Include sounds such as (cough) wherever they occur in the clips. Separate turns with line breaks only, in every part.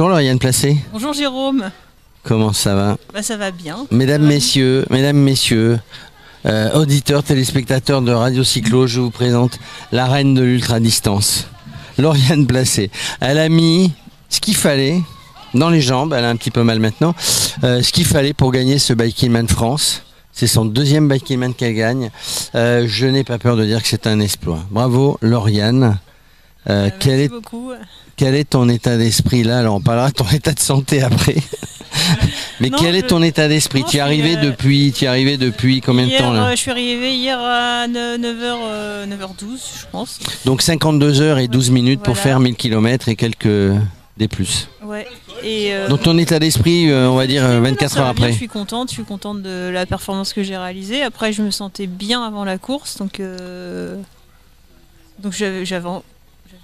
Bonjour Lauriane Placé,
Bonjour Jérôme.
comment ça va
Bah ça va bien.
Mesdames, messieurs, mesdames, messieurs, euh, auditeurs, téléspectateurs de Radio Cyclo, je vous présente la reine de l'ultra-distance, Lauriane Placé. Elle a mis ce qu'il fallait dans les jambes, elle a un petit peu mal maintenant, euh, ce qu'il fallait pour gagner ce Bikingman France. C'est son deuxième Bikingman qu'elle gagne. Euh, je n'ai pas peur de dire que c'est un exploit. Bravo Lauriane. Euh,
Euh,
quel, est,
beaucoup.
quel est ton état d'esprit là? Alors on parlera de ton (laughs) état de santé après. (laughs) Mais
Non,
quel est ton état d'esprit?
non,
Tu es arrivé
euh,
depuis, tu es arrivé depuis combien de temps là?
euh, Je suis arrivée hier à 9h, 9h12, je pense.
Donc 52 heures et 12 minutes pour faire 1000 km et quelques des plus.
Ouais. Et euh,
Donc ton état d'esprit, euh, on va dire euh,
non, non,
24
ça
heures
bien,
après.
Je suis contente, je suis contente de la performance que j'ai réalisée. Après, je me sentais bien avant la course, donc euh, donc j'avais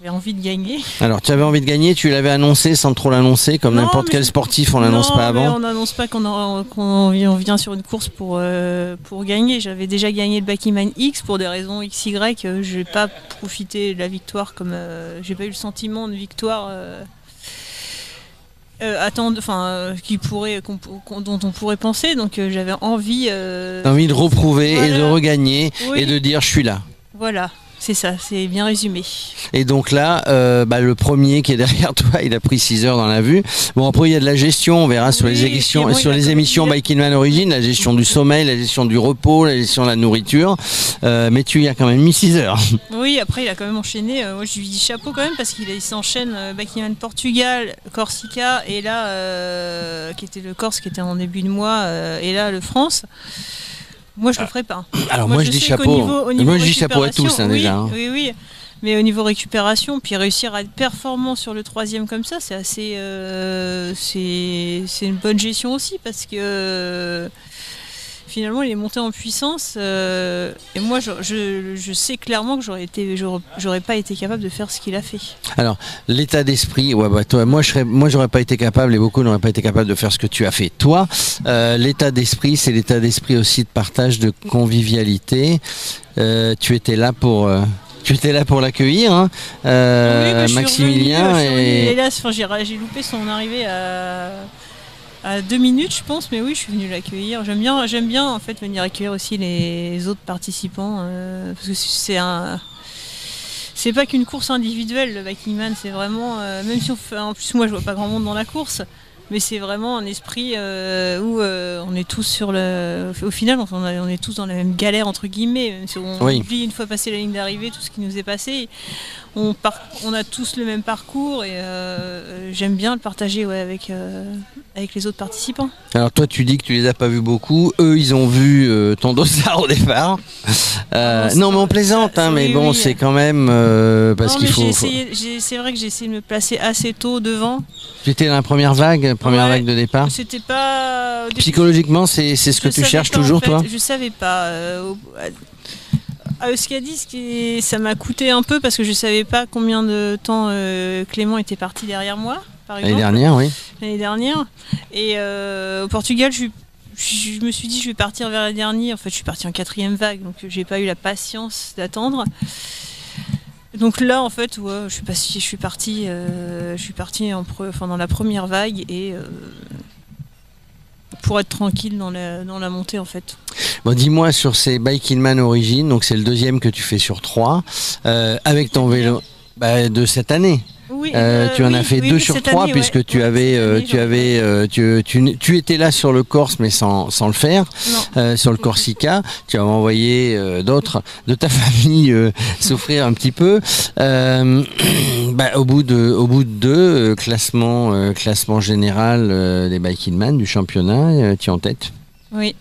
j'avais en- j'avais envie de gagner.
Alors tu avais envie de gagner, tu l'avais annoncé sans trop l'annoncer, comme n'importe quel sportif, on l'annonce
Non,
pas avant.
On n'annonce pas qu'on en- qu'on vient, sur une course pour, euh, pour gagner. J'avais déjà gagné le Bakiman X pour des raisons XY. Je n'ai pas profité de la victoire comme. euh, J'ai pas eu le sentiment de victoire. euh, euh, attendre, enfin, euh, qui pourrait, dont on pourrait penser. Donc euh, j'avais envie.
envie de reprouver et de regagner
oui,
et de dire je suis là.
Voilà, c'est ça, c'est bien résumé.
Et donc là, euh, bah, le premier qui est derrière (laughs) toi, il a pris 6 heures dans la vue. Bon, après, il y a de la gestion, on verra sur les émissions,
bon,
sur les émissions Origin, la gestion du sommeil, la gestion du repos, la gestion de la nourriture. Euh, mais tu y as quand même mis 6 heures. (laughs)
Oui, après il a quand même enchaîné. Euh, moi je lui dis chapeau quand même parce qu'il il s'enchaîne Buckingham Portugal, Corsica et là euh, qui était le Corse qui était en début de mois et là le France. Moi je le ferai pas. (clears throat)
Alors moi, je dis chapeau.
niveau- au niveau
moi je dis chapeau à tous hein,
oui,
déjà. hein.
Oui, oui. Mais au niveau récupération, puis réussir à être performant sur le troisième comme ça, c'est assez, euh, c'est c'est une bonne gestion aussi parce que finalement il est monté en puissance euh, et moi je, je- je sais clairement que j'aurais été, j'aurais pas été capable de faire ce qu'il a fait.
L'état d'esprit, ouais, bah, toi, moi, je serais, moi, j'aurais pas été capable, et beaucoup n'auraient pas été capables de faire ce que tu as fait. Toi, euh, l'état d'esprit, c'est l'état d'esprit aussi de partage, de convivialité. Euh, tu étais là pour, tu étais là pour l'accueillir, hein,
Oui, bah,
Maximilien. et...
hélas, enfin, j'ai loupé son arrivée à, à deux minutes, je pense, mais oui, je suis venue l'accueillir. J'aime bien, j'aime bien en fait venir accueillir aussi les autres participants euh, parce que c'est un. C'est pas qu'une course individuelle, le Viking Man, c'est vraiment. euh, même si. En plus, moi, je vois pas grand monde dans la course, mais c'est vraiment un esprit euh, où euh, on est tous sur le. Au final, on, est tous dans la même galère, entre guillemets. Même si on
Oui.
oublie une fois passé la ligne d'arrivée tout ce qui nous est passé. On, par- on a tous le même parcours et euh, j'aime bien le partager ouais, avec, avec les autres participants.
Alors toi, tu dis que tu les as pas vus beaucoup. Eux, ils ont vu ton (laughs) dossard au départ. Euh,
Non,
mais on plaisante, hein,
oui,
mais bon,
oui.
c'est quand même parce qu'il faut.
C'est vrai que j'ai essayé de me placer assez tôt devant.
Tu étais dans la première vague, première
Ouais.
vague de départ.
C'était pas.
Psychologiquement, c'est ce que tu cherches
pas, en
toujours,
fait.
toi.
Je savais pas. euh, à- ça m'a coûté un peu parce que je savais pas combien de temps euh, Clément était parti derrière moi.
L'année dernière, oui.
l'année dernière. Et euh, au Portugal, je, je me suis dit je vais partir vers la dernière. En fait, je suis partie en quatrième vague, donc j'ai pas eu la patience d'attendre. Donc là, en fait, ouais, je suis pas, je suis euh, je suis en dans la première vague et euh, pour être tranquille dans la, dans la montée, en fait.
Bon, dis-moi sur ces Biking Man Origin, donc c'est le deuxième que tu fais sur trois, euh, avec ton vélo bah, de cette année.
Oui,
Euh,
euh,
tu en
oui,
as fait
oui,
deux sur trois
année,
puisque
ouais.
tu avais, euh,
année,
tu avais, euh, tu, tu, tu étais là sur le Corse mais sans, sans le faire, sur le Corsica. Tu as envoyé d'autres de ta (laughs) famille souffrir un petit peu. (clears throat) Bah, au bout de, au bout de deux classement, classement général des Biking Man du championnat, tu es en tête.
Oui.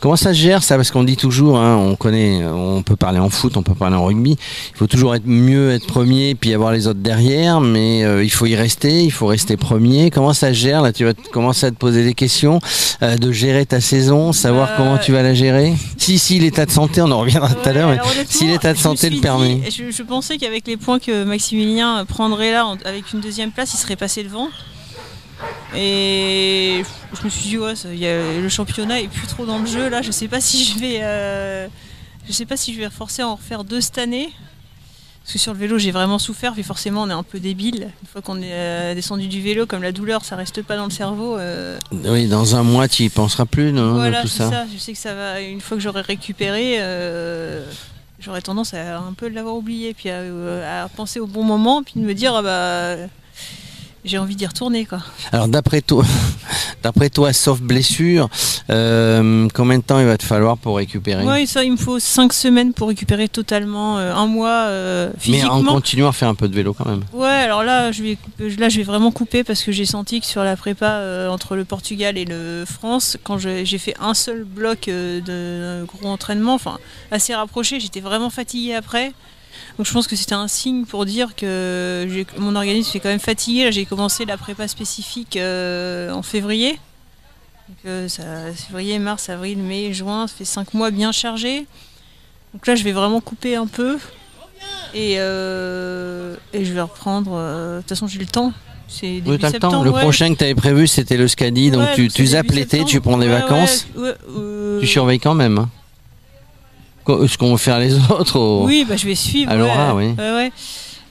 Comment ça se gère ça? Parce qu'on dit toujours, hein, on connaît, on peut parler en foot, on peut parler en rugby. Il faut toujours être mieux, être premier, puis avoir les autres derrière, mais euh, il faut y rester, il faut rester premier. Comment ça se gère? Là, tu vas commencer à te poser des questions, euh, de gérer ta saison, savoir
Bah,
comment tu vas la gérer? Si, si, l'état de santé, on en reviendra tout à l'heure. mais si l'état de santé le permet.
dit- je, je pensais qu'avec les points que Maximilien prendrait là, avec une deuxième place, il serait passé devant. Et je me suis dit, ouais, ça- il y a- le championnat est plus trop dans le jeu là. Je sais pas si je vais, euh, je sais pas si je vais forcer à en refaire deux cette année. Parce que sur le vélo, j'ai vraiment souffert, puis forcément, on est un peu débile. Une fois qu'on est euh, descendu du vélo, comme la douleur, ça reste pas dans le cerveau. euh,
Oui, dans un mois, tu y penseras plus, non,
voilà,
tout
c'est
ça.
ça. Je sais que ça va. Une fois que j'aurai récupéré, euh, j'aurais tendance à un peu l'avoir oublié, puis à, à penser au bon moment, puis de me dire, ah bah, j'ai envie d'y retourner, quoi.
Alors d'après toi, (laughs) d'après toi, sauf blessure, euh, combien de temps il va te falloir pour récupérer?
Ouais, ça, il me faut 5 semaines pour récupérer totalement, euh, un mois euh,
Mais en continuant à faire un peu de vélo quand même.
Ouais, alors là je, vais, là, je vais vraiment couper parce que j'ai senti que sur la prépa entre le Portugal et le France, quand j'ai fait un seul bloc de gros entraînement, enfin assez rapproché, j'étais vraiment fatiguée après. Donc je pense que c'était un signe pour dire que mon organisme est quand même fatigué. Là, j'ai commencé la prépa spécifique euh, en février. Donc, euh, ça, février, mars, avril, mai, juin, ça fait 5 mois bien chargés. Donc là, je vais vraiment couper un peu. Et, euh, et je vais reprendre. De toute façon, j'ai le temps. C'est début
Oui, t'as le temps.
septembre,
Le
ouais.
prochain que tu avais prévu, c'était le Scadi, donc tu, tu zappes l'été, tu prends des
Ouais,
vacances, tu surveilles quand même. Ce qu'ont faire les (laughs) autres. au-
Oui, bah, je vais suivre.
À Laura,
ouais.
oui.
Ouais.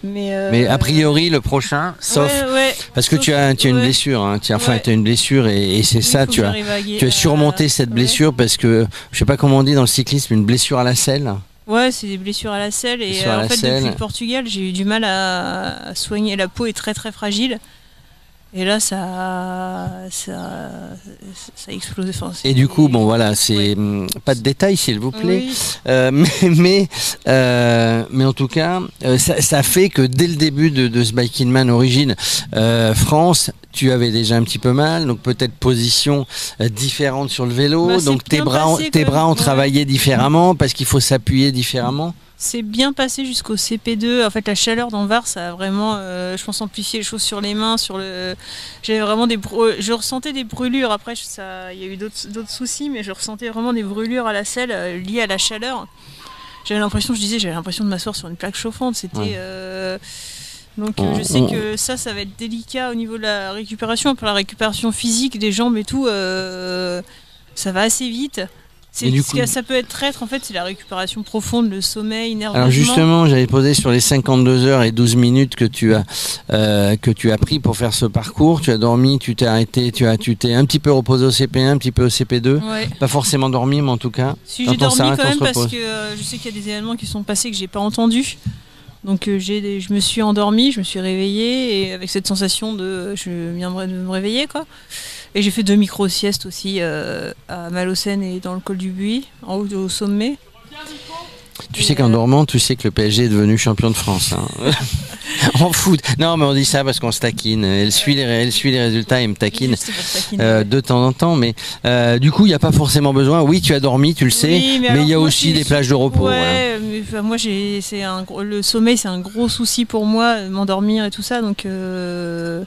Mais, euh,
Mais a priori, le prochain, sauf.
ouais, ouais.
Parce que
sauf-
tu as, tu as une
ouais.
blessure, hein. tu as, enfin,
Ouais.
tu as une blessure et, et c'est ça, tu as, tu as surmonté cette blessure parce que, je sais pas comment on dit dans le cyclisme, une blessure à la selle.
Ouais, c'est des blessures à la selle. Et euh, en fait,
selle.
depuis le Portugal, j'ai eu du mal à, à soigner. La peau est très très fragile. Et là, ça, ça, ça a explosé. Enfin,
Et du coup, bon voilà, c'est
Ouais.
hum, pas de détails s'il vous plaît.
Oui,
Euh, (laughs) mais, mais, euh, mais en tout cas, euh, ça, ça fait que dès le début de, de ce Biking Man Origine euh, France, tu avais déjà un petit peu mal, donc peut-être position différente sur le vélo,
Bah,
donc tes bras, tes bras ont
ouais.
travaillé différemment parce qu'il faut s'appuyer différemment.
C'est bien passé jusqu'au CP2. En fait, la chaleur dans Var, ça a vraiment, euh, je pense, amplifié les choses sur les mains, sur le. J'avais vraiment des, je ressentais des brûlures. Après, ça, il y a eu d'autres soucis, mais je ressentais vraiment des brûlures à la selle euh, liées à la chaleur. J'avais l'impression, je disais, j'avais l'impression de m'asseoir sur une plaque chauffante. C'était.
Ouais.
euh, Donc euh,
On-
je sais
on-
que ça, ça va être délicat au niveau de la récupération. Pour la récupération physique des jambes et tout, euh, ça va assez vite. C'est
coup-
que ça peut être traître en fait, c'est la récupération profonde, le sommeil, nerveusement.
Alors justement, j'avais posé sur les 52 heures et 12 minutes que tu as euh, que tu as pris pour faire ce parcours. Tu as dormi, tu t'es arrêté, tu as tu t'es un petit peu reposé au CP1, un petit peu au CP2.
Ouais.
Pas forcément dormi, mais en tout cas.
Si j'ai dormi quand même parce que euh, je sais qu'il y a des événements qui sont passés que j'ai pas entendus. Donc euh, j'ai je me suis endormie, je me suis réveillée et avec cette sensation de je viendrai de me réveiller quoi. Et j'ai fait deux micro siestes aussi euh, à Malocène et dans le col du Buis, en haut au sommet.
Tu
Et,
sais qu'en
euh,
dormant, tu sais que le PSG est devenu champion de France. hein. (laughs) en foot. Non, mais on dit ça parce qu'on se taquine. Elle suit les, elle suit les résultats et me taquine. Euh, de temps en temps, mais euh, du coup, il n'y a pas forcément besoin. Oui, tu as dormi, tu le sais,
Oui,
mais il y a aussi des plages de repos. voilà.
Ouais, mais, moi c'est un le sommeil c'est un gros souci pour moi, m'endormir et tout ça donc euh,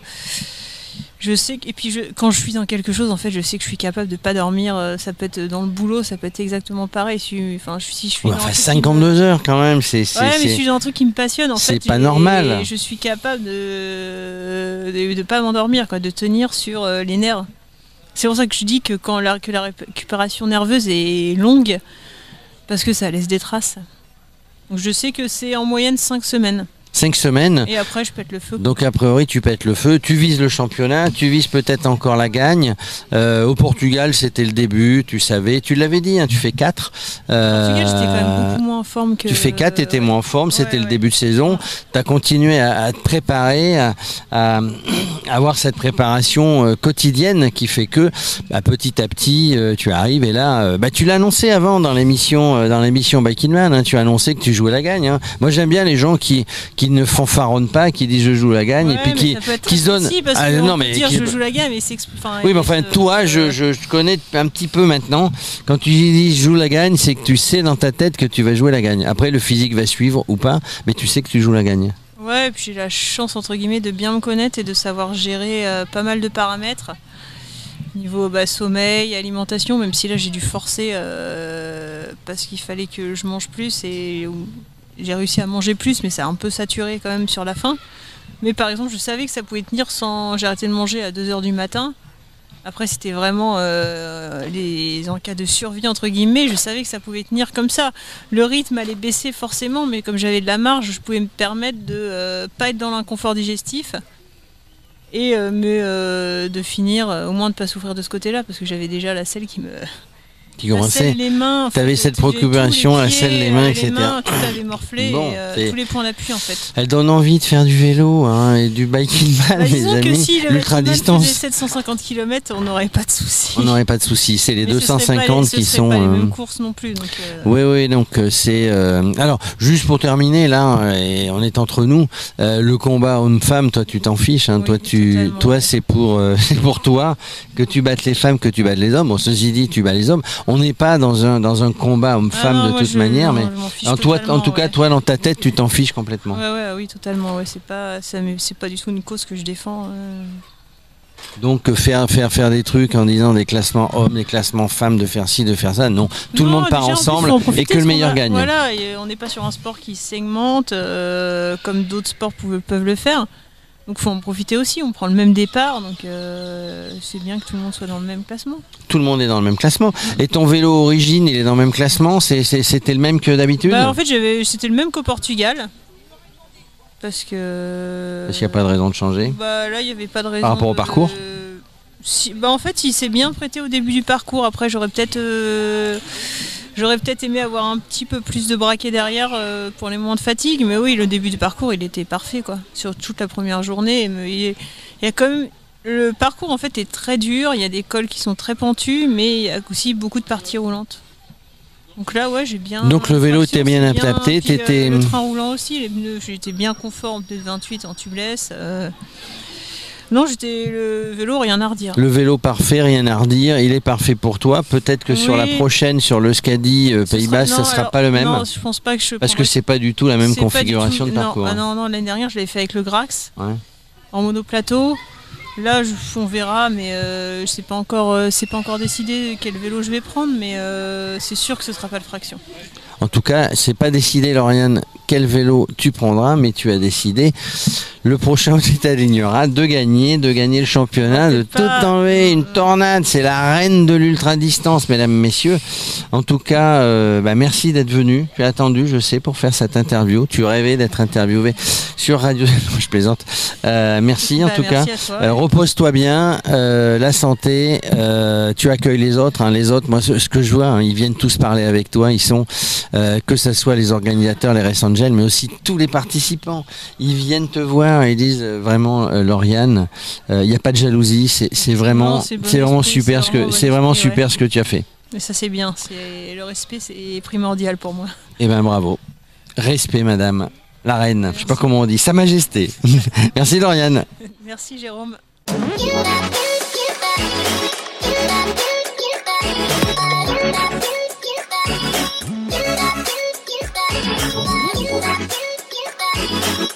je sais que, et puis je, quand je suis dans quelque chose en fait je sais que je suis capable de pas dormir euh, ça peut être dans le boulot ça peut être exactement pareil si enfin je, si je suis
Ouais, enfin,
truc qui me-
52 heures quand même, c'est.
Ouais, mais je suis dans un truc qui me passionne en
c'est pas
et-
normal.
Et je suis capable de de, de pas m'endormir, quoi, de tenir sur euh, les nerfs. C'est pour ça que je dis que quand la, que la récupération nerveuse est longue, parce que ça laisse des traces. Donc je sais que c'est en moyenne 5 semaines.
Cinq semaines.
Et après, je pète le feu.
Donc a priori tu pètes le feu, tu vises le championnat, tu vises peut-être encore la gagne. Euh, au Portugal c'était le début, tu savais, tu l'avais dit, hein, tu fais 4.
Au Portugal, j'étais quand même beaucoup moins en forme que.
Tu fais 4, tu étais
ouais.
moins en forme, c'était
Ouais,
le début de saison. Tu as continué à, à te préparer, à, (clears throat) avoir cette préparation euh, quotidienne qui fait que bah, petit à petit euh, tu arrives et là, euh, bah, tu l'as annoncé avant dans l'émission euh, dans l'émission Biking Man, hein, tu as annoncé que tu jouais la gagne. hein. Moi j'aime bien les gens qui, qui ne fanfaronnent pas, qui disent je joue la gagne et puis
mais
qui, qui se donnent. Ah, non, mais
dire
qui-
je joue la gamme et c'est. enfin,
oui, mais enfin,
se-
toi, je, je, je connais un petit peu maintenant. Quand tu dis je joue la gagne, c'est que tu sais dans ta tête que tu vas jouer la gagne. Après, le physique va suivre ou pas, mais tu sais que tu joues la gagne.
Ouais, et puis j'ai la chance entre guillemets de bien me connaître et de savoir gérer euh, pas mal de paramètres. Niveau bah, sommeil, alimentation, même si là j'ai dû forcer euh, parce qu'il fallait que je mange plus et j'ai réussi à manger plus, mais ça a un peu saturé quand même sur la fin. Mais par exemple, je savais que ça pouvait tenir sans. J'ai arrêté de manger à 2h du matin. Après, c'était vraiment euh, les en cas de survie entre guillemets. Je savais que ça pouvait tenir comme ça. Le rythme allait baisser forcément, mais comme j'avais de la marge, je pouvais me permettre de euh, pas être dans l'inconfort digestif et euh, mais de finir, au moins de pas souffrir de ce côté-là, parce que j'avais déjà la selle qui me En
T'avais
fait,
cette procuration, la selle, les mains,
euh,
etc.
tout avait morflé,
Bon,
et, euh, tous les points d'appui en fait.
Elle donne envie de faire du vélo hein, et du biking man,
Bah,
les
disons que
amis.
si
L'ultra
faisait
distance,
750 km, on n'aurait pas de soucis.
on n'aurait pas de soucis. C'est les
Mais ce serait pas
250
les- ce
qui
serait
sont.
pas les
euh,
mêmes courses non plus. Donc, euh,
Oui, oui, donc euh, c'est. euh, Alors, juste pour terminer, là, euh, et on est entre nous, euh, le combat homme-femme, toi, tu t'en fiches. Hein,
Oui,
toi, tu, toi, c'est pour, euh, (laughs) pour toi que tu battes les femmes, que tu battes les hommes. Bon, ceci dit, tu bats les hommes. On n'est pas dans un dans un combat
ah
homme-femme
non,
de toute
je-
manière,
non,
mais en, toi, en
totalement,
tout cas, toi, dans ta tête, tu t'en fiches complètement.
Ouais, ouais, oui, totalement. Ouais, c'est pas, c'est du tout une cause que je défends. euh.
Donc euh, faire faire faire des trucs en disant des classements hommes, des classements femmes, de faire ci, de faire ça, non. Tout le monde part
déjà,
ensemble
faut en profiter
et que le meilleur
a-
gagne.
Voilà, et on n'est pas sur un sport qui segmente euh, comme d'autres sports peuvent, peuvent le faire. Donc faut en profiter aussi. On prend le même départ, donc euh, c'est bien que tout le monde soit dans le même classement.
Tout le monde est dans le même classement. Et ton vélo origine, il est dans le même classement. C'était le même que d'habitude.
Bah, en fait, c'était le même qu'au Portugal. Parce que.
Parce qu'il n'y a pas de raison de changer.
Bah là, il n'y avait pas de raison.
Par rapport au parcours
Si- bah, En fait, il s'est bien prêté au début du parcours. Après, j'aurais peut-être. euh, J'aurais peut-être aimé avoir un petit peu plus de braquet derrière euh, pour les moments de fatigue, mais oui, le début du parcours, il était parfait, quoi. Sur toute la première journée, il y a- quand même le parcours en fait est très dur. Il y a des cols qui sont très pentus, mais il y a aussi beaucoup de parties roulantes. Donc là, ouais, j'ai bien.
Donc le vélo était bien adapté,
Puis, euh,
t'étais-
le train roulant aussi, les pneus, j'étais bien conforme, peut-être 28 en tubeless. euh. Non, j'étais le vélo, rien à redire.
Le vélo parfait, rien à redire. Il est parfait pour toi. Peut-être que sur la prochaine, sur le Scadi euh, Pays Basque, ça
non,
sera
alors,
pas le même.
Non, je pense pas que je.
Parce que c'est pas du tout la même configuration
tout-
de
non,
parcours.
ah non, non, l'année dernière, je l'avais fait avec le Grax
Ouais.
en monoplateau. Là, je- on verra, mais euh, c'est pas encore, euh, c'est pas encore décidé quel vélo je vais prendre, mais euh, c'est sûr que ce sera pas le fraction.
En tout cas, c'est pas décidé, Lauriane, quel vélo tu prendras, mais tu as décidé le prochain (laughs) où tu t'aligneras de gagner, de gagner le championnat, de
C'est
tout enlever, une tornade. C'est la reine de l'ultra distance, mesdames, messieurs. En tout cas, euh, bah, merci d'être venu. Tu as attendu, je sais, pour faire cette interview. Tu rêvais d'être interviewé sur Radio. (laughs) je plaisante. Euh, merci en
Bah,
tout
merci
cas. Euh, Repose-toi bien, la santé, tu accueilles les autres. hein, les autres, moi, ce, que je vois, hein, ils viennent tous parler avec toi. Ils sont, que ce soit les organisateurs, les Race Angels, mais aussi tous les participants. Ils viennent te voir Hein, ils disent euh, vraiment, euh, Lauriane, euh, il n'y a pas de jalousie, c'est vraiment,
c'est
vraiment super ce que c'est vraiment super ce que tu as fait.
Mais ça c'est bien, le respect c'est primordial pour moi.
Eh ben bravo, respect madame, la reine, Merci. je sais pas comment on dit, Sa Majesté. (laughs) Merci Lauriane.
Merci Jérôme. (laughs)